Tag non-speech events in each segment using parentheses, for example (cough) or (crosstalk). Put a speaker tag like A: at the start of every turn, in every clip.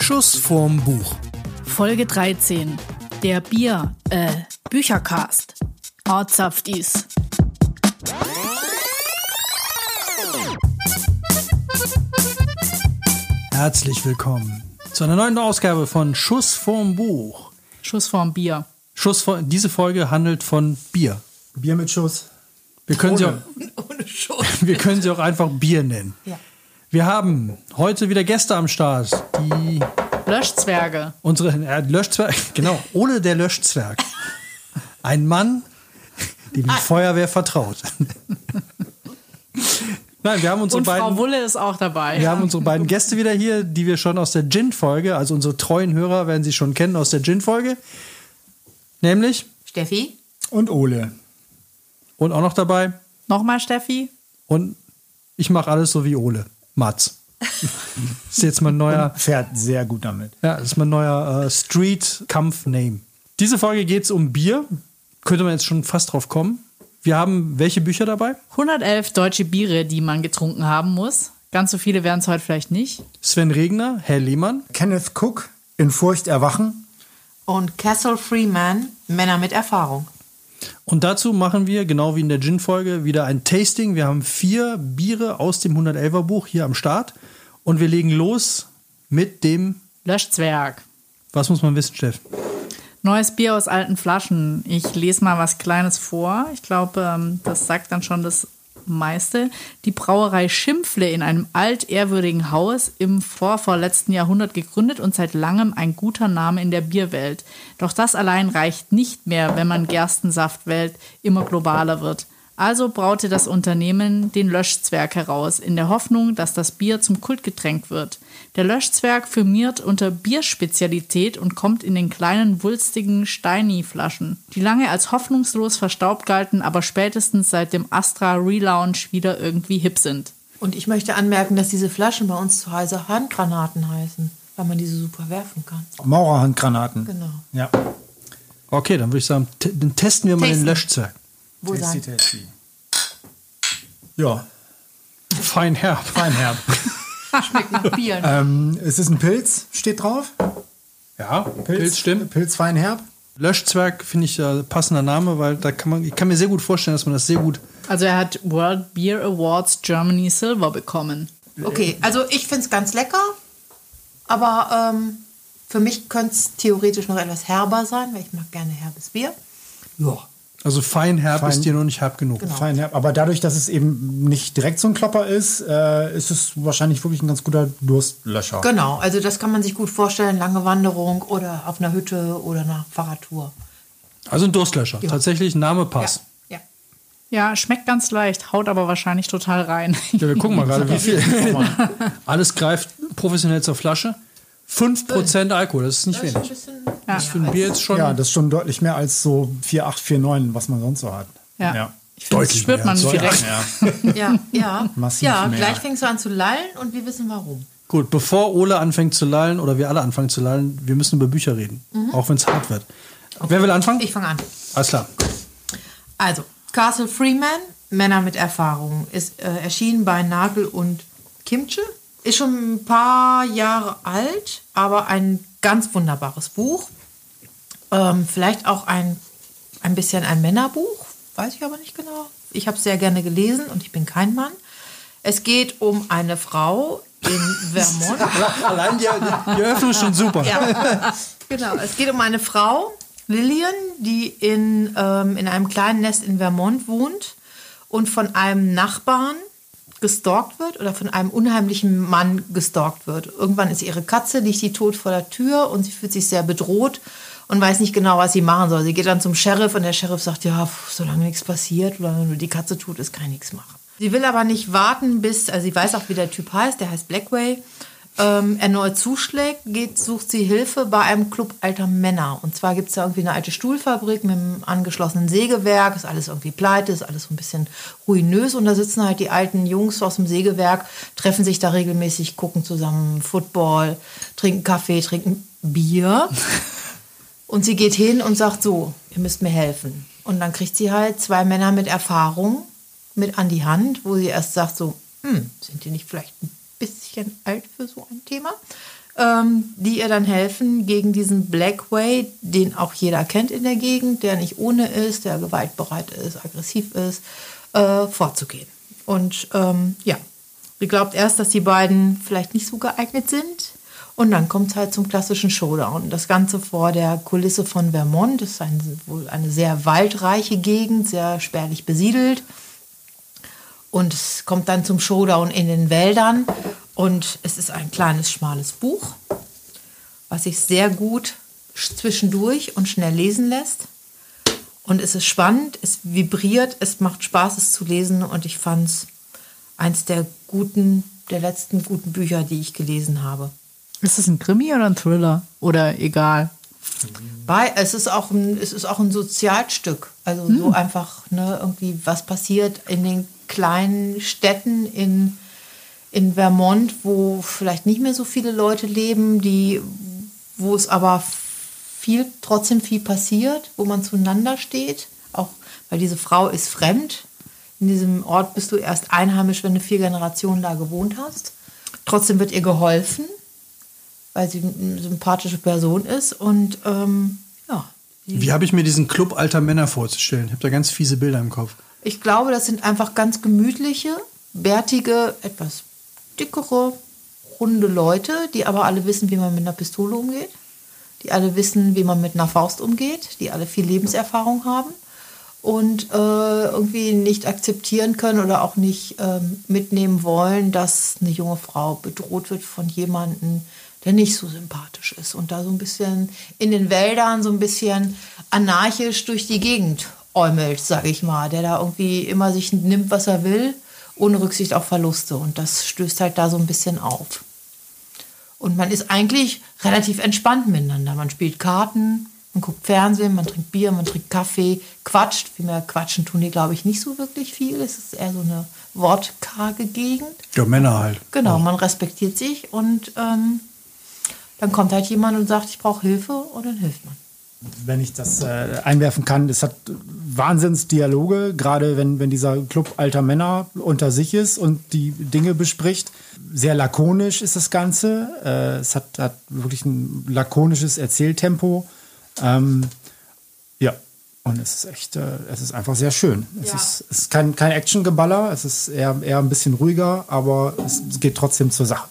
A: Schuss vorm Buch.
B: Folge 13. Der Bier, äh, Büchercast. Ortsaftis.
A: Herzlich willkommen zu einer neuen Ausgabe von Schuss vorm Buch.
B: Schuss vorm Bier.
A: Schuss vor, diese Folge handelt von Bier.
C: Bier mit Schuss.
A: Wir können, sie auch, (laughs)
B: Ohne Schuss. (laughs)
A: wir können sie auch einfach Bier nennen.
B: Ja.
A: Wir haben heute wieder Gäste am Start, die
B: Löschzwerge.
A: unsere äh, Löschzwerg, (laughs) genau, Ole der Löschzwerg. Ein Mann, dem die Feuerwehr vertraut. Nein, wir haben unsere
B: Und Frau
A: beiden
B: Wulle ist auch dabei.
A: Wir haben unsere beiden Gäste wieder hier, die wir schon aus der Gin-Folge, also unsere treuen Hörer werden sie schon kennen aus der Gin-Folge. Nämlich,
D: Steffi?
C: Und Ole.
A: und auch noch dabei,
B: Nochmal Steffi.
A: und ich mache alles so wie Ole. Mats. (laughs) ist jetzt mein neuer,
C: Fährt sehr gut damit.
A: ja, ist mein neuer äh, Street-Kampf-Name. Diese Folge geht es um Bier. Könnte man jetzt schon fast drauf kommen. Wir haben welche Bücher dabei?
B: 111 deutsche Biere, die man getrunken haben muss. Ganz so viele werden es heute vielleicht nicht.
A: Sven Regner, Herr Lehmann,
C: Kenneth Cook, In Furcht erwachen.
D: Und Castle Freeman, Männer mit Erfahrung.
A: Und dazu machen wir, genau wie in der Gin-Folge, wieder ein Tasting. Wir haben vier Biere aus dem 111er Buch hier am Start. Und wir legen los mit dem,
B: Löschzwerg.
A: was muss man wissen, Steff?
B: Neues Bier aus alten Flaschen. Ich lese mal was Kleines vor. Ich glaube, ähm, das sagt dann schon das meiste. Die Brauerei Schimpfle in einem altehrwürdigen Haus im vorvorletzten Jahrhundert gegründet und seit langem ein guter Name in der Bierwelt. Doch das allein reicht nicht mehr, wenn man Gerstensaftwelt immer globaler wird. Also braute das Unternehmen den Löschzwerg heraus, in der Hoffnung, dass das Bier zum Kultgetränk wird. Der Löschzwerg firmiert unter Bierspezialität und kommt in den kleinen, wulstigen Steini-Flaschen, die lange als hoffnungslos verstaubt galten, aber spätestens seit dem Astra Relaunch wieder irgendwie hip sind.
D: Und ich möchte anmerken, dass diese Flaschen bei uns zu Hause Handgranaten heißen, weil man diese super werfen kann.
C: Maurerhandgranaten.
D: Genau.
C: Ja.
A: Okay, dann würde ich sagen, testen wir mal den
D: Tasten.
A: Löschzwerg.
D: Wo
C: Tasty,
D: sein?
C: tasty. Ja,
A: Fein herb.
C: Feinherb. (laughs)
D: Schmeckt nach Bier.
C: ähm, es ist ein Pilz, steht drauf.
A: Ja, Pilz, stimmt.
C: Pilz Feinherb.
A: Löschzwerg finde ich äh, passender Name, weil da kann man, ich kann mir sehr gut vorstellen, dass man das sehr gut.
B: Also er hat World Beer Awards Germany Silver bekommen.
D: Okay, also ich finde es ganz lecker, aber ähm, für mich könnte es theoretisch noch etwas herber sein, weil ich mag gerne herbes Bier. Ja.
A: Also fein herb
C: Fein.
A: ist dir noch nicht herb genug.
D: Genau.
C: Feinherb. Aber dadurch, dass es eben nicht direkt so ein Klopper ist, äh, ist es wahrscheinlich wirklich ein ganz guter Durstlöscher.
D: Genau, also das kann man sich gut vorstellen, lange Wanderung oder auf einer Hütte oder einer Fahrradtour.
A: Also ein Durstlöscher.
D: Ja.
A: Tatsächlich Name passt.
D: Ja. ja.
B: Ja, schmeckt ganz leicht, haut aber wahrscheinlich total rein.
A: Ja, wir gucken mal gerade, (laughs) wie viel. Alles greift professionell zur Flasche. 5% Alkohol, das ist nicht
D: Das ist ein
A: wenig.
D: bisschen
A: Das ist für ein Bier jetzt schon.
C: Ja, das ist schon deutlich mehr als so 4849, was man sonst so hat.
B: Ja.
C: Ja.
B: Das
A: Deutlich
B: spürt
A: mehr
B: man
A: als so,
B: direkt.
C: Ja.
D: Ja, ja.
C: Massiv
D: ja,
C: mehr.
D: gleich fängst du an zu lallen und wir wissen warum.
A: Gut, bevor Ole anfängt zu lallen oder wir alle anfangen zu lallen, wir müssen über Bücher reden. Auch wenn es hart wird. Wer will anfangen?
D: Ich fange an.
A: Alles klar.
D: Also, Castle Freeman, Männer mit Erfahrung, ist äh, erschienen bei Nagel und Kimche. Ist schon ein paar Jahre alt, aber ein ganz wunderbares Buch. Ähm, vielleicht auch ein, ein bisschen ein Männerbuch, weiß ich aber nicht genau. Ich habe es sehr gerne gelesen und ich bin kein Mann. Es geht um eine Frau in (laughs) Vermont.
A: Allein die, die Eröffnung ist schon super.
D: Ja, genau. Es geht um eine Frau, Lillian, die in, ähm, in einem kleinen Nest in Vermont wohnt und von einem Nachbarn gestalkt wird oder von einem unheimlichen Mann gestalkt wird. Irgendwann ist ihre Katze, liegt die tot vor der Tür und sie fühlt sich sehr bedroht und weiß nicht genau, was sie machen soll. Sie geht dann zum Sheriff und der Sheriff sagt, ja, pf, solange nichts passiert oder wenn die Katze tot ist, kann ich nichts machen. Sie will aber nicht warten, bis, also sie weiß auch, wie der Typ heißt, der heißt Blackway, ähm, erneut zuschlägt, geht, sucht sie Hilfe bei einem Club alter Männer. Und zwar gibt es da irgendwie eine alte Stuhlfabrik mit einem angeschlossenen Sägewerk, ist alles irgendwie pleite, ist alles so ein bisschen ruinös und da sitzen halt die alten Jungs aus dem Sägewerk, treffen sich da regelmäßig, gucken zusammen Football, trinken Kaffee, trinken Bier. (laughs) Und sie geht hin und sagt so, ihr müsst mir helfen. Und dann kriegt sie halt zwei Männer mit Erfahrung mit an die Hand, wo sie erst sagt so, hm, sind die nicht vielleicht ein bisschen alt für so ein Thema, ähm, die ihr dann helfen, gegen diesen Black Way, den auch jeder kennt in der Gegend, der nicht ohne ist, der gewaltbereit ist, aggressiv ist, äh, vorzugehen. Und ähm, ja, sie glaubt erst, dass die beiden vielleicht nicht so geeignet sind. Und dann kommt es halt zum klassischen Showdown. Das Ganze vor der Kulisse von Vermont. Das ist ein, wohl eine sehr waldreiche Gegend, sehr spärlich besiedelt. Und es kommt dann zum Showdown in den Wäldern. Und es ist ein kleines, schmales Buch, was sich sehr gut zwischendurch und schnell lesen lässt. Und es ist spannend, es vibriert, es macht Spaß, es zu lesen. Und ich fand es eins der guten, der letzten guten Bücher, die ich gelesen habe.
B: Ist es ein Krimi oder ein Thriller? Oder egal?
D: Bei, es ist auch ein, es ist auch ein Sozialstück. Also so einfach, ne, irgendwie, was passiert in den kleinen Städten in, in Vermont, wo vielleicht nicht mehr so viele Leute leben, die, wo es aber viel, trotzdem viel passiert, wo man zueinander steht. Auch weil diese Frau ist fremd. In diesem Ort bist du erst einheimisch, wenn du vier Generationen da gewohnt hast. Trotzdem wird ihr geholfen, weil sie eine sympathische Person ist. Und ähm, ja,
A: Wie habe ich mir diesen Club alter Männer vorzustellen? Ich habe da ganz fiese Bilder im Kopf.
D: Ich glaube, das sind einfach ganz gemütliche, bärtige, etwas dickere, runde Leute, die aber alle wissen, wie man mit einer Pistole umgeht, die alle wissen, wie man mit einer Faust umgeht, die alle viel Lebenserfahrung haben und äh, irgendwie nicht akzeptieren können oder auch nicht ähm, mitnehmen wollen, dass eine junge Frau bedroht wird von jemandem, der nicht so sympathisch ist und da so ein bisschen in den Wäldern so ein bisschen anarchisch durch die Gegend äumelt, sage ich mal, der da irgendwie immer sich nimmt, was er will, ohne Rücksicht auf Verluste und das stößt halt da so ein bisschen auf. Und man ist eigentlich relativ entspannt miteinander. Man spielt Karten, man guckt Fernsehen, man trinkt Bier, man trinkt Kaffee, quatscht. Viel mehr quatschen tun die, glaube ich, nicht so wirklich viel. Es ist eher so eine wortkarge Gegend.
A: Ja, Männer halt.
D: Genau, man respektiert sich und ähm, dann kommt halt jemand und sagt, ich brauche Hilfe und dann hilft man.
C: Wenn ich das äh, einwerfen kann, es hat Wahnsinnsdialoge, gerade wenn, wenn dieser Club alter Männer unter sich ist und die Dinge bespricht. Sehr lakonisch ist das Ganze. Äh, es hat, hat wirklich ein lakonisches Erzähltempo. Ähm, ja, und es ist echt, äh, es ist einfach sehr schön. Es
D: Ja.
C: ist, es ist kein, kein Actiongeballer, es ist eher, eher ein bisschen ruhiger, aber es geht trotzdem zur Sache.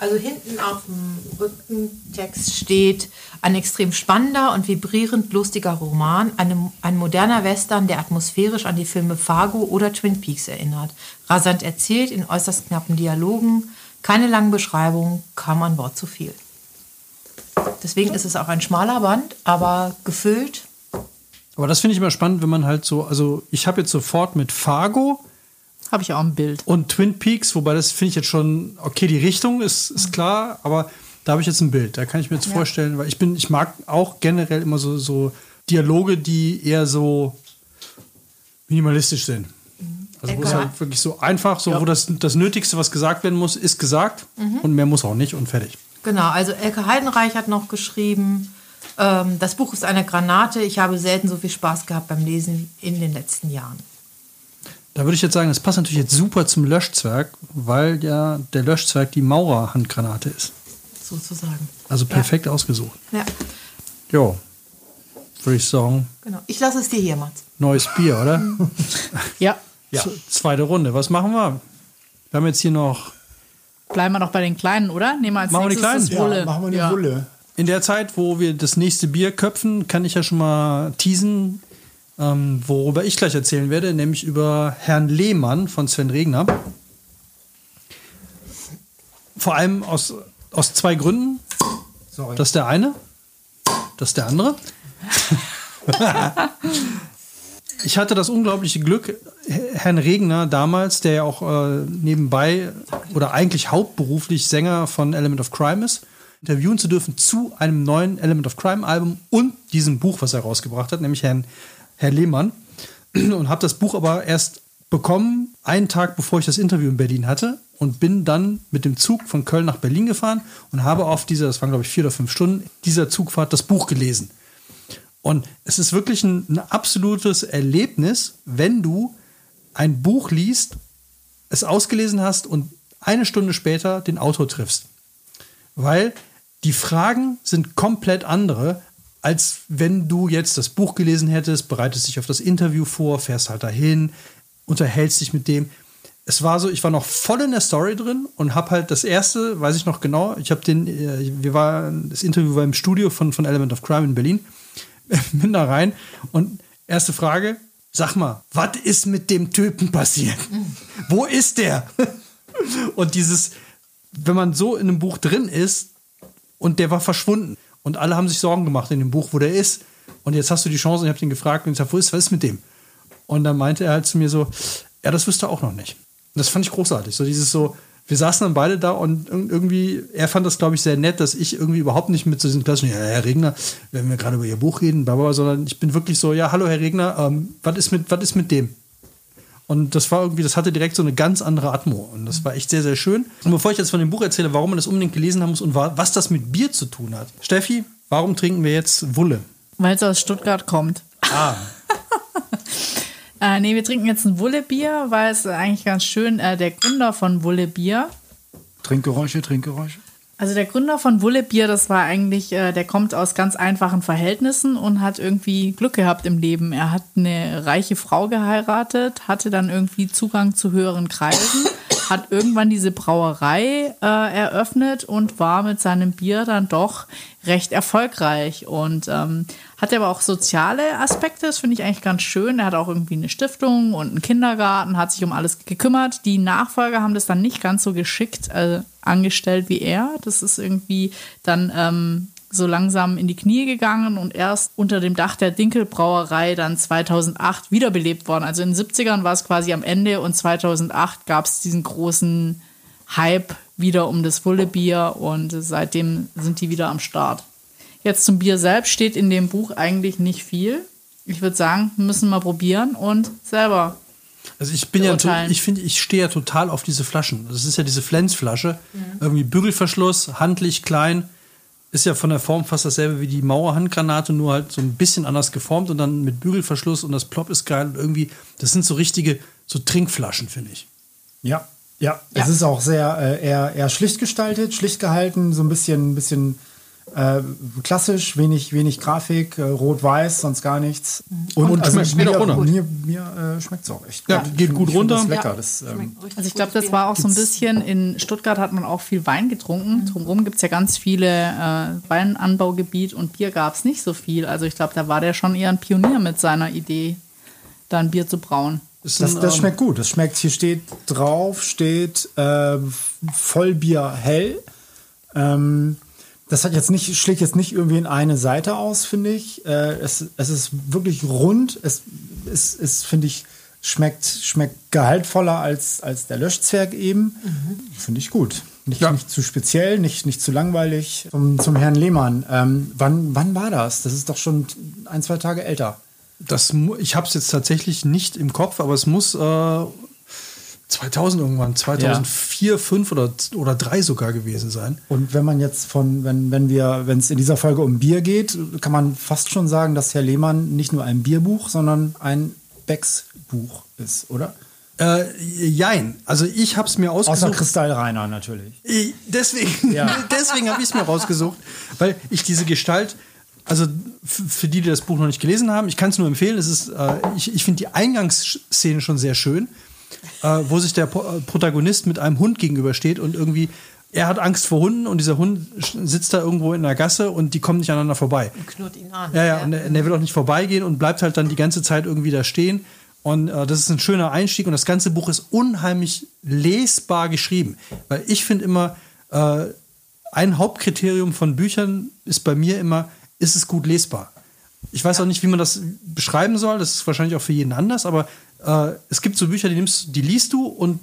D: Also hinten auf dem Rückentext steht ein extrem spannender und vibrierend lustiger Roman, eine, ein moderner Western, der atmosphärisch an die Filme Fargo oder Twin Peaks erinnert. Rasant erzählt, in äußerst knappen Dialogen, keine langen Beschreibungen, kaum ein Wort zu viel. Deswegen ist es auch ein schmaler Band, aber gefüllt.
A: Aber das finde ich immer spannend, wenn man halt so, also ich habe jetzt sofort mit Fargo
B: Habe ich auch ein Bild.
A: und Twin Peaks, wobei das finde ich jetzt schon, okay, die Richtung ist, ist klar, aber da habe ich jetzt ein Bild. Da kann ich mir jetzt vorstellen, weil ich bin, ich mag auch generell immer so, so Dialoge, die eher so minimalistisch sind. Also wo es halt wirklich so einfach, so wo das, das Nötigste, was gesagt werden muss, ist gesagt und mehr muss auch nicht und fertig.
D: Genau, also Elke Heidenreich hat noch geschrieben, ähm, das Buch ist eine Granate. Ich habe selten so viel Spaß gehabt beim Lesen in den letzten Jahren.
A: Da würde ich jetzt sagen, das passt natürlich jetzt super zum Löschzwerg, weil ja der Löschzwerg die Maurer-Handgranate ist.
D: Sozusagen.
A: Also perfekt ausgesucht.
D: Ja,
A: Jo, würde ich sagen,
D: genau. Ich lasse es dir hier, Mats.
A: neues Bier, oder? (laughs)
B: Ja.
A: Ja. Zweite Runde. Was machen wir? Wir haben jetzt hier noch
B: Bleiben wir noch bei den Kleinen, oder? Nehmen wir als
A: Machen wir die
B: nächstes
A: Kleinen?
B: das Wulle.
C: Ja, machen wir die
B: Ja.
C: Wulle.
A: in der Zeit, wo wir das nächste Bier köpfen, kann ich ja schon mal teasen, ähm, worüber ich gleich erzählen werde, nämlich über Herrn Lehmann von Sven Regner. Vor allem aus, aus zwei Gründen.
C: Sorry.
A: Das ist der eine, das ist der andere. (laughs) ich hatte das unglaubliche Glück, Herrn Regner damals, der ja auch äh, nebenbei oder eigentlich hauptberuflich Sänger von Element of Crime ist, interviewen zu dürfen zu einem neuen Element of Crime Album und diesem Buch, was er rausgebracht hat, nämlich Herrn, Herr Lehmann. Und habe das Buch aber erst bekommen, einen Tag bevor ich das Interview in Berlin hatte und bin dann mit dem Zug von Köln nach Berlin gefahren und habe auf dieser, das waren glaube ich vier oder fünf Stunden, dieser Zugfahrt das Buch gelesen. Und es ist wirklich ein, ein absolutes Erlebnis, wenn du ein Buch liest, es ausgelesen hast und eine Stunde später den Autor triffst. Weil die Fragen sind komplett andere, als wenn du jetzt das Buch gelesen hättest, bereitest dich auf das Interview vor, fährst halt dahin, unterhältst dich mit dem. Es war so, ich war noch voll in der Story drin und habe halt das erste, weiß ich noch genau, ich habe den, äh, wir waren, das Interview war im Studio von, von Element of Crime in Berlin, (laughs) bin da rein und erste Frage, sag mal, was ist mit dem Typen passiert? (laughs) Wo ist der? und dieses, wenn man so in einem Buch drin ist und der war verschwunden und alle haben sich Sorgen gemacht in dem Buch, wo der ist und jetzt hast du die Chance und ich habe ihn gefragt und ich sag, wo ist, was ist mit dem? Und dann meinte er halt zu mir so, ja, das wüsste er auch noch nicht. Und das fand ich großartig. So dieses so, wir saßen dann beide da und irgendwie, er fand das, glaube ich, sehr nett, dass ich irgendwie überhaupt nicht mit so diesen klassischen, ja, Herr Regner, wenn wir gerade über Ihr Buch reden, bla, sondern ich bin wirklich so, ja, hallo, Herr Regner, ähm, was ist mit, was ist mit dem? Und das war irgendwie, das hatte direkt so eine ganz andere Atmo. Und das war echt sehr, sehr schön. Und bevor ich jetzt von dem Buch erzähle, warum man das unbedingt gelesen haben muss und was das mit Bier zu tun hat. Steffi, warum trinken wir jetzt Wulle?
B: Weil es aus Stuttgart kommt.
A: Ah. (laughs)
B: Äh, nee, wir trinken jetzt ein Wullebier, weil es eigentlich ganz schön, äh, der Gründer von Wullebier,
C: Trinkgeräusche, Trinkgeräusche.
B: Also der Gründer von Wullebier, das war eigentlich, äh, der kommt aus ganz einfachen Verhältnissen und hat irgendwie Glück gehabt im Leben. Er hat eine reiche Frau geheiratet, hatte dann irgendwie Zugang zu höheren Kreisen, (laughs) hat irgendwann diese Brauerei äh, eröffnet und war mit seinem Bier dann doch recht erfolgreich und ähm, hat aber auch soziale Aspekte, das finde ich eigentlich ganz schön. Er hat auch irgendwie eine Stiftung und einen Kindergarten, hat sich um alles gekümmert. Die Nachfolger haben das dann nicht ganz so geschickt äh, angestellt wie er. Das ist irgendwie dann ähm, so langsam in die Knie gegangen und erst unter dem Dach der Dinkelbrauerei dann 2008 wiederbelebt worden. Also in den 70ern war es quasi am Ende und 2008 gab es diesen großen Hype wieder um das Wullebier und seitdem sind die wieder am Start. Jetzt zum Bier selbst steht in dem Buch eigentlich nicht viel. Ich würde sagen, müssen wir probieren und selber.
A: Also ich bin ja,
B: beurteilen.
A: ich finde, ich stehe ja total auf diese Flaschen. Das ist ja diese Flensflasche. Irgendwie Bügelverschluss, handlich, klein. Ist ja von der Form fast dasselbe wie die Mauerhandgranate, nur halt so ein bisschen anders geformt und dann mit Bügelverschluss und das Plop ist geil und irgendwie, das sind so richtige, so Trinkflaschen, finde ich.
C: Ja, ja, Es ist auch sehr äh, eher, eher schlicht gestaltet, schlicht gehalten, so ein bisschen, bisschen äh, klassisch, wenig, wenig Grafik, äh, rot-weiß, sonst gar nichts. Und,
A: Und schmeckt- geht
C: mir,
A: auch runter.
C: mir, mir äh, schmeckt es auch echt.
A: Ja, geht gut
C: Ich find
A: runter.
C: Das lecker.
D: Ja.
C: Das, ähm,
B: Also ich glaube, das war auch so ein bisschen, in Stuttgart hat man auch viel Wein getrunken. Drumherum gibt es ja ganz viele äh, Weinanbaugebiet und Bier gab es nicht so viel. Also ich glaube, da war der schon eher ein Pionier mit seiner Idee, da ein Bier zu brauen.
C: Das, das
A: ähm,
C: schmeckt gut. Das schmeckt, hier steht drauf, steht äh, Vollbier hell. Ähm, das hat jetzt nicht, schlägt jetzt nicht irgendwie in eine Seite aus, finde ich. Äh, es, es ist wirklich rund. Es ist, ist finde ich, schmeckt, schmeckt gehaltvoller als, als der Löschzwerg eben. Finde ich gut. Nicht,
A: Ja.
C: nicht zu speziell, nicht, nicht zu langweilig. Zum, zum Herrn Lehmann. Ähm, wann, wann war das? Das ist doch schon ein, zwei Tage älter.
A: Das, ich habe es jetzt tatsächlich nicht im Kopf, aber es muss äh, 2000 irgendwann, 2004, 5 oder, oder 3 sogar gewesen sein.
C: Und wenn man jetzt von, wenn, wenn wir, wenn es in dieser Folge um Bier geht, kann man fast schon sagen, dass Herr Lehmann nicht nur ein Bierbuch, sondern ein Becks-Buch ist, oder?
A: Äh, jein. Also ich habe es mir
C: Außer
A: ausgesucht.
C: Kristallreiner natürlich.
A: Ich- Deswegen, (laughs)
C: Ja.
A: deswegen habe ich es mir rausgesucht, weil ich diese Gestalt, also für die, die das Buch noch nicht gelesen haben, ich kann es nur empfehlen. Es ist, äh, ich ich finde die Eingangsszene schon sehr schön, äh, wo sich der äh, Protagonist mit einem Hund gegenübersteht und irgendwie er hat Angst vor Hunden und dieser Hund sitzt da irgendwo in der Gasse und die kommen nicht aneinander vorbei.
D: Knurrt ihn an.
A: Ja, ja, und er, und er will auch nicht vorbeigehen und bleibt halt dann die ganze Zeit irgendwie da stehen. Und äh, das ist ein schöner Einstieg und das ganze Buch ist unheimlich lesbar geschrieben. Weil ich finde immer, äh, ein Hauptkriterium von Büchern ist bei mir immer, ist es gut lesbar? Ich weiß auch nicht, wie man das beschreiben soll, das ist wahrscheinlich auch für jeden anders, aber äh, es gibt so Bücher, die nimmst, die liest du und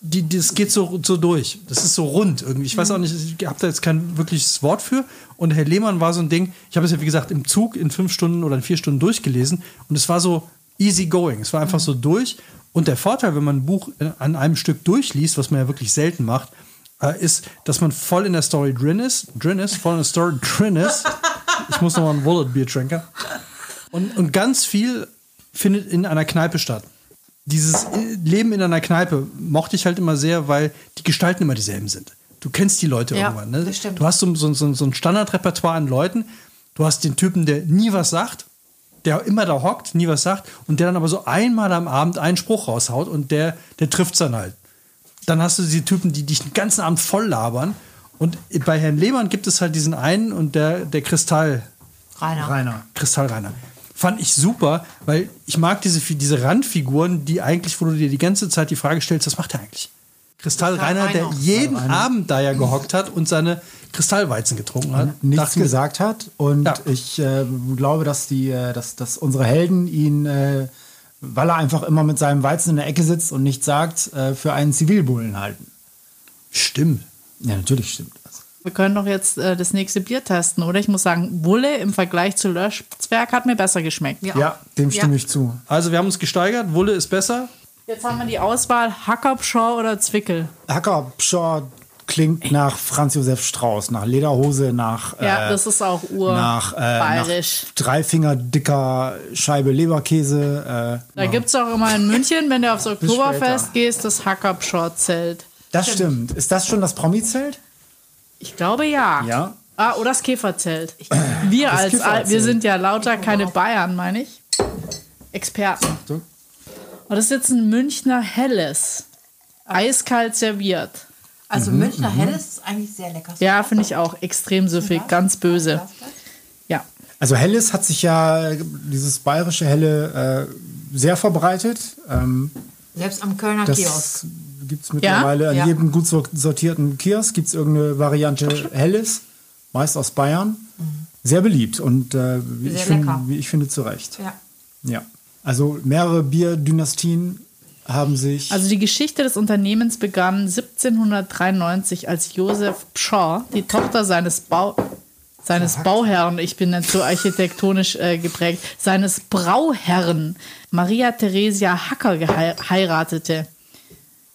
A: die, das geht so, so durch. Das ist so rund irgendwie. Ich weiß auch nicht, ich habe da jetzt kein wirkliches Wort für. Und Herr Lehmann war so ein Ding, ich habe es ja wie gesagt im Zug in fünf Stunden oder in vier Stunden durchgelesen und es war so easy going. Es war einfach so durch. Und der Vorteil, wenn man ein Buch äh, an einem Stück durchliest, was man ja wirklich selten macht, äh, ist, dass man voll in der Story drin ist, drin ist, voll in der Story drin ist. Ich muss noch mal ein Wallet Bier trinken. Und, und ganz viel findet in einer Kneipe statt. dieses äh, Leben in einer Kneipe mochte ich halt immer sehr, weil die Gestalten immer dieselben sind. Du kennst die Leute
D: Ja,
A: irgendwann. Ne?
D: das stimmt.
A: Du hast so, so, so, ein Standardrepertoire an Leuten. Du hast den Typen, der nie was sagt, der immer da hockt, nie was sagt und der dann aber so einmal am Abend einen Spruch raushaut und der, der trifft's dann halt. Dann hast du die Typen, die dich den ganzen Abend voll labern. Und bei Herrn Lehmann gibt es halt diesen einen und der, der Kristall,
D: Rainer.
C: Rainer.
A: Kristallreiner. Fand ich super, weil ich mag diese, diese Randfiguren, die eigentlich, wo du dir die ganze Zeit die Frage stellst, was macht er eigentlich? Kristallreiner, der
D: Kristallreiner.
A: jeden Abend da ja gehockt hat und seine Kristallweizen getrunken hat.
C: nichts
A: Dachte
C: gesagt hat. Und
A: Ja.
C: ich äh, glaube, dass, die, äh, dass, dass unsere Helden ihn, äh, weil er einfach immer mit seinem Weizen in der Ecke sitzt und nichts sagt, äh, für einen Zivilbullen halten.
A: Stimmt.
C: Ja, natürlich stimmt.
B: Wir können doch jetzt äh, das nächste Bier testen, oder? Ich muss sagen, Wulle im Vergleich zu Löschzwerg hat mir besser geschmeckt.
D: Ja.
C: Ja, dem stimme
D: Ja.
C: ich zu.
A: Also wir haben uns gesteigert, Wulle ist besser.
B: Jetzt haben wir die Auswahl Hackerpschau oder Zwickel.
C: Hacker Pshaw klingt nach Franz Josef Strauß, nach Lederhose, nach,
B: Ja,
C: äh,
B: das ist auch ur
C: nach, äh, nach
B: bayerisch.
C: drei Finger dicker Scheibe Leberkäse. Äh,
B: Da gibt's auch immer in München, wenn du aufs Oktoberfest gehst, das Hackerpschau-Zelt.
C: das stimmt. Ist das schon das Promi-Zelt?
B: Ich glaube ja.
C: Ja.
B: Ah, oder das Käferzelt. Wir als
C: Käferzelt.
B: wir sind ja lauter keine Bayern, meine ich. Experten.
C: Achtung.
B: Und das ist jetzt ein Münchner Helles. Eiskalt serviert.
D: Also
C: Mhm,
D: Münchner Helles ist eigentlich sehr lecker.
B: Ja, finde ich auch extrem süffig, ganz böse. Ja.
C: Also Helles hat sich ja, dieses bayerische Helle, äh, sehr verbreitet. Ähm,
D: Selbst am Kölner
C: das
D: Kiosk.
C: Gibt es mittlerweile an
D: Ja.
C: jedem gut sor- sortierten Kiosk gibt es irgendeine Variante Helles, meist aus Bayern. Sehr beliebt und äh, wie, ich find,
D: lecker.
C: wie ich finde zu Recht.
D: Ja.
C: Ja. Also mehrere Bierdynastien haben sich.
B: Also die Geschichte des Unternehmens begann 1793, als Josef Pschaw, die Tochter seines Bau seines Bauherrn, ich bin so architektonisch äh, geprägt, seines Brauherren Maria Theresia Hacker heiratete.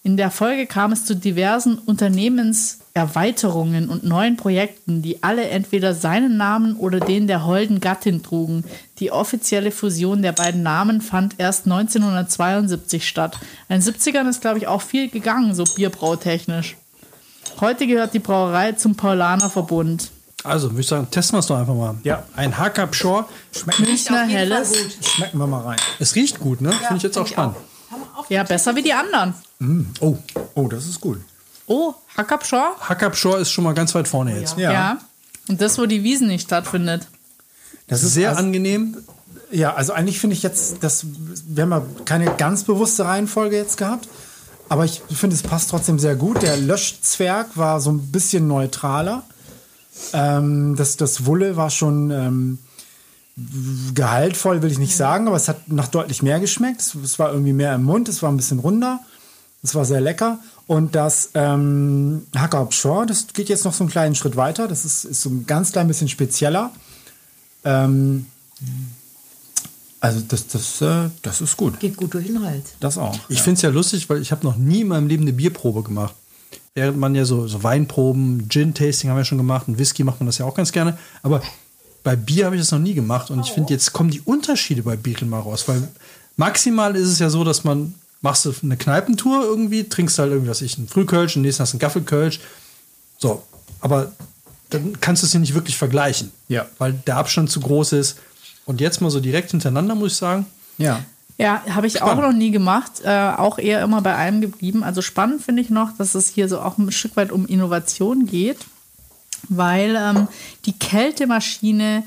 B: In der Folge kam es zu diversen Unternehmenserweiterungen und neuen Projekten, die alle entweder seinen Namen oder den der holden Gattin trugen. Die offizielle Fusion der beiden Namen fand erst 1972 statt. In den 70ern ist, glaube ich, auch viel gegangen, so bierbrautechnisch. Heute gehört die Brauerei zum Paulaner-Verbund.
A: Also würde ich sagen, testen wir es doch einfach mal.
C: Ja.
A: Ein Hacker Shore.
B: Münchner Helles.
D: gut.
C: Schmecken wir mal rein.
A: Es riecht gut, ne? Finde ich jetzt auch spannend.
D: Auch
B: Ja, besser wie die anderen.
A: Oh,
C: Oh, das ist gut.
B: Oh, Hackabschor?
A: Hacker Shore ist schon mal ganz weit vorne jetzt.
C: Ja.
B: Ja. Und das, wo die Wiesen nicht stattfindet.
C: Das ist
A: Sehr
C: also,
A: angenehm.
C: Ja, also eigentlich finde ich jetzt, das, wir haben ja keine ganz bewusste Reihenfolge jetzt gehabt, aber ich finde, es passt trotzdem sehr gut. Der Löschzwerg war so ein bisschen neutraler. Ähm, das, das Wulle war schon ähm, gehaltvoll, will ich nicht sagen, aber es hat nach deutlich mehr geschmeckt. Es, es war irgendwie mehr im Mund, es war ein bisschen runder. Es war sehr lecker. Und das ähm, Hacker Shore, das geht jetzt noch so einen kleinen Schritt weiter. Das ist, ist so ein ganz klein bisschen spezieller. Ähm, also das, das, äh, das ist gut.
D: Geht gut durch den Hals.
C: Das auch.
A: Ich finde es ja lustig, weil ich habe noch nie in meinem Leben eine Bierprobe gemacht. Während man ja so, so Weinproben, Gin-Tasting haben wir schon gemacht und Whisky macht man das ja auch ganz gerne. Aber bei Bier habe ich das noch nie gemacht und ich finde, jetzt kommen die Unterschiede bei Bieren mal raus. Weil maximal ist es ja so, dass man machst du eine Kneipentour irgendwie, trinkst halt irgendwie, was ich, einen Frühkölsch, und nächsten hast du einen Gaffelkölsch. So, aber dann kannst du es ja nicht wirklich vergleichen.
C: Ja.
A: Weil der Abstand zu groß ist. Und jetzt mal so direkt hintereinander, muss ich sagen.
C: Ja.
B: Ja, habe ich auch
A: Spannend.
B: noch nie gemacht. Äh, auch eher immer bei einem geblieben. Also spannend finde ich noch, dass es hier so auch ein Stück weit um Innovation geht, weil ähm, die Kältemaschine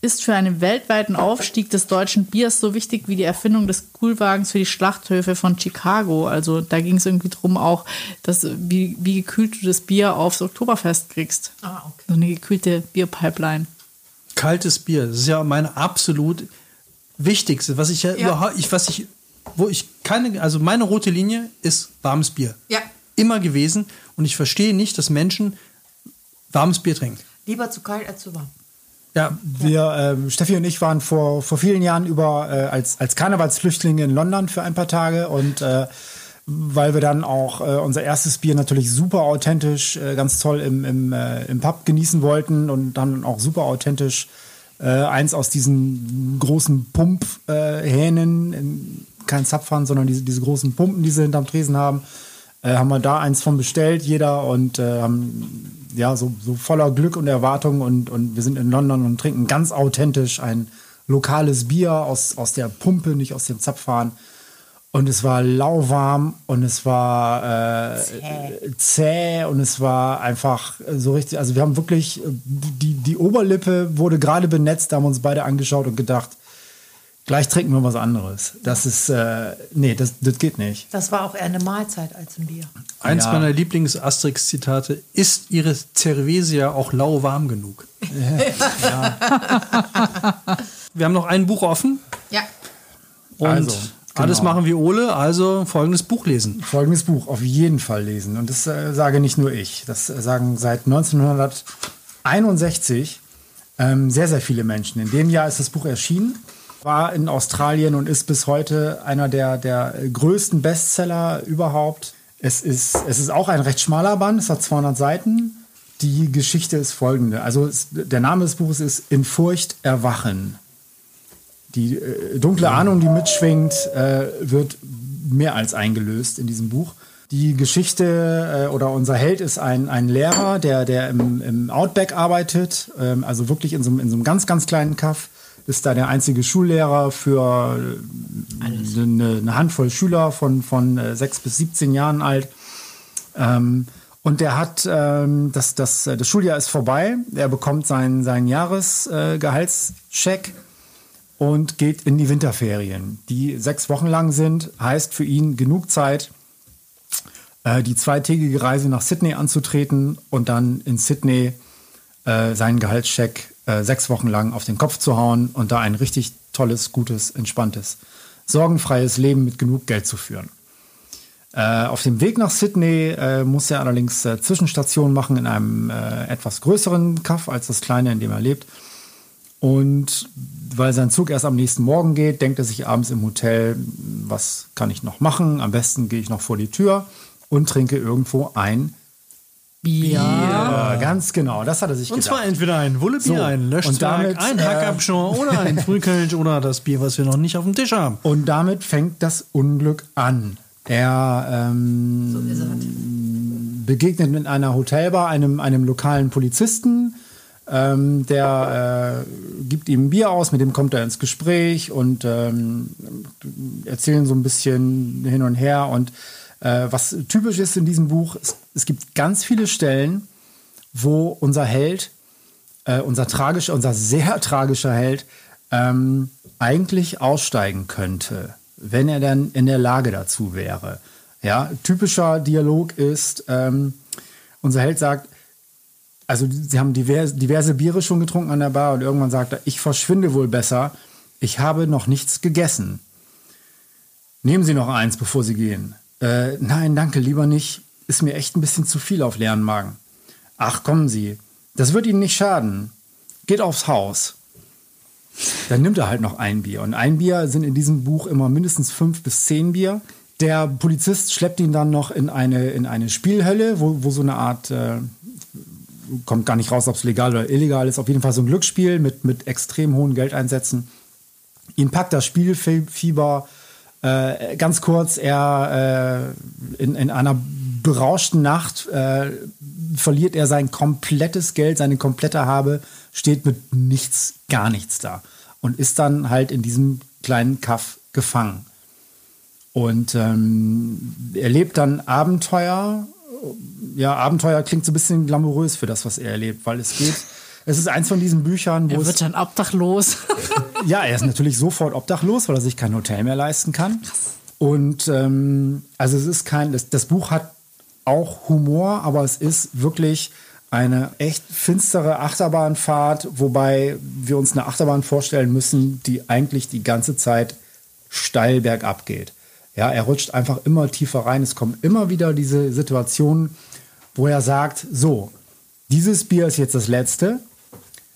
B: ist für einen weltweiten Aufstieg des deutschen Biers so wichtig wie die Erfindung des Kühlwagens für die Schlachthöfe von Chicago. Also da ging es irgendwie drum auch, dass, wie, wie gekühlt du das Bier aufs Oktoberfest kriegst.
D: Ah, okay.
B: So eine gekühlte Bierpipeline.
A: kaltes Bier. Das ist ja meine absolut wichtigste, was ich ja,
D: Ja.
A: überhaupt, ich, was ich, wo ich keine, also meine rote Linie ist warmes Bier.
D: Ja.
A: Immer gewesen. Und ich verstehe nicht, dass Menschen warmes Bier trinken.
D: Lieber zu kalt als zu warm.
A: Ja,
C: Wir, ähm, Steffi und ich waren vor, vor vielen Jahren über äh, als, als Karnevalsflüchtlinge in London für ein paar Tage und äh, weil wir dann auch äh, unser erstes Bier natürlich super authentisch, äh, ganz toll im, im, äh, im Pub genießen wollten und dann auch super authentisch äh, eins aus diesen großen Pumphähnen äh, kein Zapfhahn, sondern diese, diese großen Pumpen, die sie hinterm Tresen haben. Äh, haben wir da eins von bestellt, jeder, und äh, haben ja so, so voller Glück und Erwartung und, und wir sind in London und trinken ganz authentisch ein lokales Bier aus, aus der Pumpe, nicht aus dem Zapfhahn. Und es war lauwarm und es war äh, zäh. zäh und es war einfach so richtig. Also wir haben wirklich, die, die Oberlippe wurde gerade benetzt, da haben wir uns beide angeschaut und gedacht, gleich trinken wir was anderes. Das ist, äh, nee, das, das geht nicht.
D: Das war auch eher eine Mahlzeit als ein Bier.
A: Eins
C: Ja.
A: meiner Lieblings-Asterix-Zitate: Ist Ihre Cervesia auch lauwarm genug? (laughs) Wir haben noch ein Buch offen
D: Ja.
A: und
C: Also,
A: alles
C: genau.
A: machen wie Ole, also folgendes Buch lesen.
C: Folgendes Buch auf jeden Fall lesen. Und das äh, sage nicht nur ich. Das äh, sagen seit 1961 ähm, sehr, sehr viele Menschen. In dem Jahr ist das Buch erschienen, war in Australien und ist bis heute einer der, der größten Bestseller überhaupt. Es ist, es ist auch ein recht schmaler Band, es hat 200 Seiten. Die Geschichte ist folgende. Also es, der Name des Buches ist In Furcht erwachen. Die äh, dunkle Ahnung, die mitschwingt, äh, wird mehr als eingelöst in diesem Buch. Die Geschichte äh, oder unser Held ist ein, ein Lehrer, der, der im, im Outback arbeitet, ähm, also wirklich in so, einem- in so einem ganz, ganz kleinen Kaff. Ist da der einzige Schullehrer für äh, eine, eine Handvoll Schüler von, von äh, 6 bis 17 Jahren alt. Ähm, und der hat, ähm, das, das, äh, das Schuljahr ist vorbei. Er bekommt seinen, seinen Jahresgehaltscheck. Äh, und geht in die Winterferien, die sechs Wochen lang sind. Heißt für ihn genug Zeit, äh, die zweitägige Reise nach Sydney anzutreten und dann in Sydney äh, seinen Gehaltscheck äh, sechs Wochen lang auf den Kopf zu hauen und da ein richtig tolles, gutes, entspanntes, sorgenfreies Leben mit genug Geld zu führen. Äh, auf dem Weg nach Sydney äh, muss er allerdings äh, Zwischenstationen machen in einem äh, etwas größeren Kaff als das kleine, in dem er lebt. Und weil sein Zug erst am nächsten Morgen geht, denkt er sich abends im Hotel, was kann ich noch machen? Am besten gehe ich noch vor die Tür und trinke irgendwo ein
B: Bier.
C: Bier. Ganz genau, das hat er sich
A: Und
C: gedacht.
A: zwar entweder ein Wullebier,
C: So,
A: ein
C: und
A: Löschzwerg, ein
C: äh,
A: Hackabschor oder ein (laughs) Frühkölsch oder das Bier, was wir noch nicht auf dem Tisch haben.
C: Und damit fängt das Unglück an. Er ähm, begegnet in einer Hotelbar einem, einem lokalen Polizisten. Ähm, der äh, gibt ihm ein Bier aus, mit dem kommt er ins Gespräch und ähm, erzählen so ein bisschen hin und her. Und äh, was typisch ist in diesem Buch, es, es gibt ganz viele Stellen, wo unser Held äh, unser tragischer, unser sehr tragischer Held ähm, eigentlich aussteigen könnte, wenn er dann in der Lage dazu wäre. Ja, typischer Dialog ist, ähm, unser Held sagt, also sie haben diverse, diverse Biere schon getrunken an der Bar und irgendwann sagt er, ich verschwinde wohl besser, ich habe noch nichts gegessen. Nehmen Sie noch eins, bevor Sie gehen. Äh, nein, danke, lieber nicht. Ist mir echt ein bisschen zu viel auf leeren Magen. Ach, kommen Sie. Das wird Ihnen nicht schaden. Geht aufs Haus. Dann nimmt er halt noch ein Bier. Und ein Bier sind in diesem Buch immer mindestens fünf bis zehn Bier. Der Polizist schleppt ihn dann noch in eine, in eine Spielhölle, wo, wo so eine Art, äh, kommt gar nicht raus, ob es legal oder illegal ist, auf jeden Fall so ein Glücksspiel mit, mit extrem hohen Geldeinsätzen. Ihn packt das Spielfieber. Äh, ganz kurz, er äh, in, in einer berauschten Nacht äh, verliert er sein komplettes Geld, seine komplette Habe, steht mit nichts, gar nichts da und ist dann halt in diesem kleinen Kaff gefangen. Und ähm, er lebt dann Abenteuer. Ja, Abenteuer klingt so ein bisschen glamourös für das, was er erlebt, weil es geht. Es ist eins von diesen Büchern, wo
B: Er wird dann obdachlos. (laughs)
C: ja, er ist natürlich sofort obdachlos, weil er sich kein Hotel mehr leisten kann. Und ähm, also es ist kein, das, das Buch hat auch Humor, aber es ist wirklich eine echt finstere Achterbahnfahrt, wobei wir uns eine Achterbahn vorstellen müssen, die eigentlich die ganze Zeit steil bergab geht. Ja, er rutscht einfach immer tiefer rein. Es kommen immer wieder diese Situationen, wo er sagt, so, dieses Bier ist jetzt das letzte,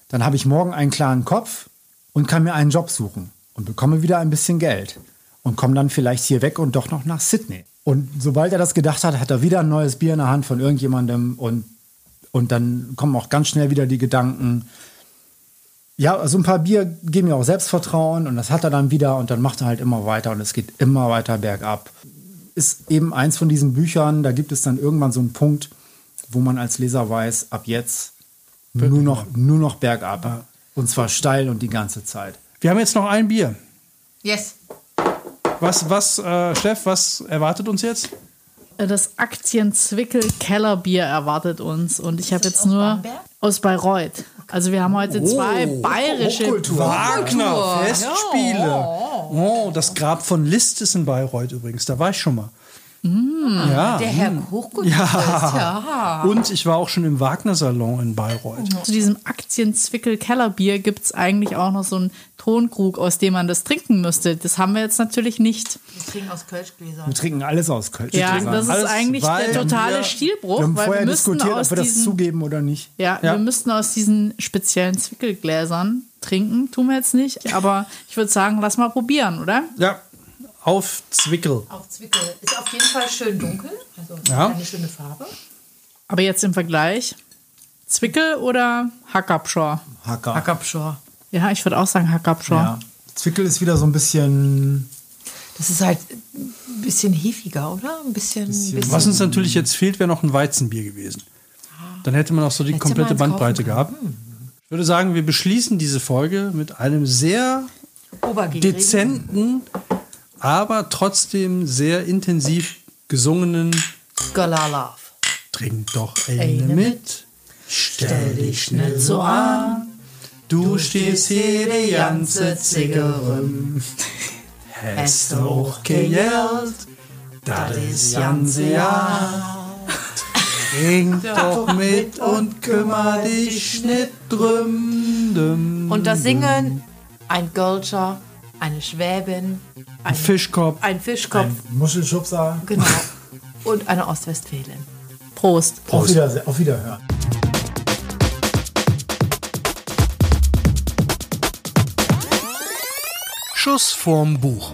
C: dann habe ich morgen einen klaren Kopf und kann mir einen Job suchen und bekomme wieder ein bisschen Geld und komme dann vielleicht hier weg und doch noch nach Sydney. Und sobald er das gedacht hat, hat er wieder ein neues Bier in der Hand von irgendjemandem und, und dann kommen auch ganz schnell wieder die Gedanken, Ja, also ein paar Bier geben mir auch Selbstvertrauen und das hat er dann wieder und dann macht er halt immer weiter und es geht immer weiter bergab. Ist eben eins von diesen Büchern, da gibt es dann irgendwann so einen Punkt, wo man als Leser weiß, ab jetzt nur noch, nur noch bergab. Und zwar steil und die ganze Zeit.
A: Wir haben jetzt noch ein Bier.
D: Yes.
A: Was, was, äh, Steff, was erwartet uns jetzt?
B: Das Aktienzwickel-Kellerbier erwartet uns. Und ich habe jetzt
D: aus
B: nur
D: Bamberg?
B: aus Bayreuth. Also wir haben heute zwei bayerische.
A: Wagner, Festspiele. Oh, das Grab von Liszt ist in Bayreuth übrigens. Da war ich schon mal. Ja.
D: Der Herr Hochgut. Ja.
A: Und ich war auch schon im Wagner-Salon in Bayreuth.
B: Zu diesem Aktienzwickel-Kellerbier gibt es eigentlich auch noch so einen Tonkrug, aus dem man das trinken müsste. Das haben wir jetzt natürlich nicht.
D: Wir trinken aus Kölschgläsern.
C: Wir trinken alles aus Kölsch.
B: Ja, das ist
A: Alles,
B: eigentlich der totale
A: wir-
B: Stilbruch,
C: wir haben
B: weil
C: vorher
B: wir
C: diskutiert,
B: aus
C: ob wir das
B: diesen,
C: zugeben oder nicht.
B: ja,
A: Ja.
B: wir müssten aus diesen speziellen Zwickelgläsern trinken. Tun wir jetzt nicht, aber ich würde sagen, lass mal probieren, oder?
A: Ja, auf Zwickel.
D: Auf Zwickel. Ist auf jeden Fall schön dunkel. Also
A: Ja.
D: eine schöne Farbe.
B: Aber jetzt im Vergleich. Zwickel oder Hackabschor?
C: Hacker.
D: Hackabschor.
B: Ja, ich würde auch sagen Hackabschor.
C: Ja. Zwickel ist wieder so ein bisschen.
D: Das ist halt ein bisschen hefiger, oder? Ein bisschen. bisschen,
A: Was uns natürlich jetzt fehlt, wäre noch ein Weizenbier gewesen. Dann hätte man auch so die
D: Hättest
A: komplette Bandbreite gehabt. Ich würde sagen, wir beschließen diese Folge mit einem sehr dezenten, aber trotzdem sehr intensiv gesungenen
D: Galalav.
A: Trink doch eine,
D: Eine mit,
A: stell dich schnell so an. Du stehst hier die ganze Ziggerum. Hast du auch gejählt, das ist ganze Jahr. Trink (laughs) doch mit und kümmer dich nicht drum. dum.
D: Und das Singen ein Gölscher, eine Schwäbin, ein,
A: Fischkopf.
D: ein Fischkopf,
C: Muschelschubser.
D: genau. Und eine Ostwestfälin.
B: Prost.
C: Auf, Wiederse auf Wiederhören.
A: Schuss vorm Buch.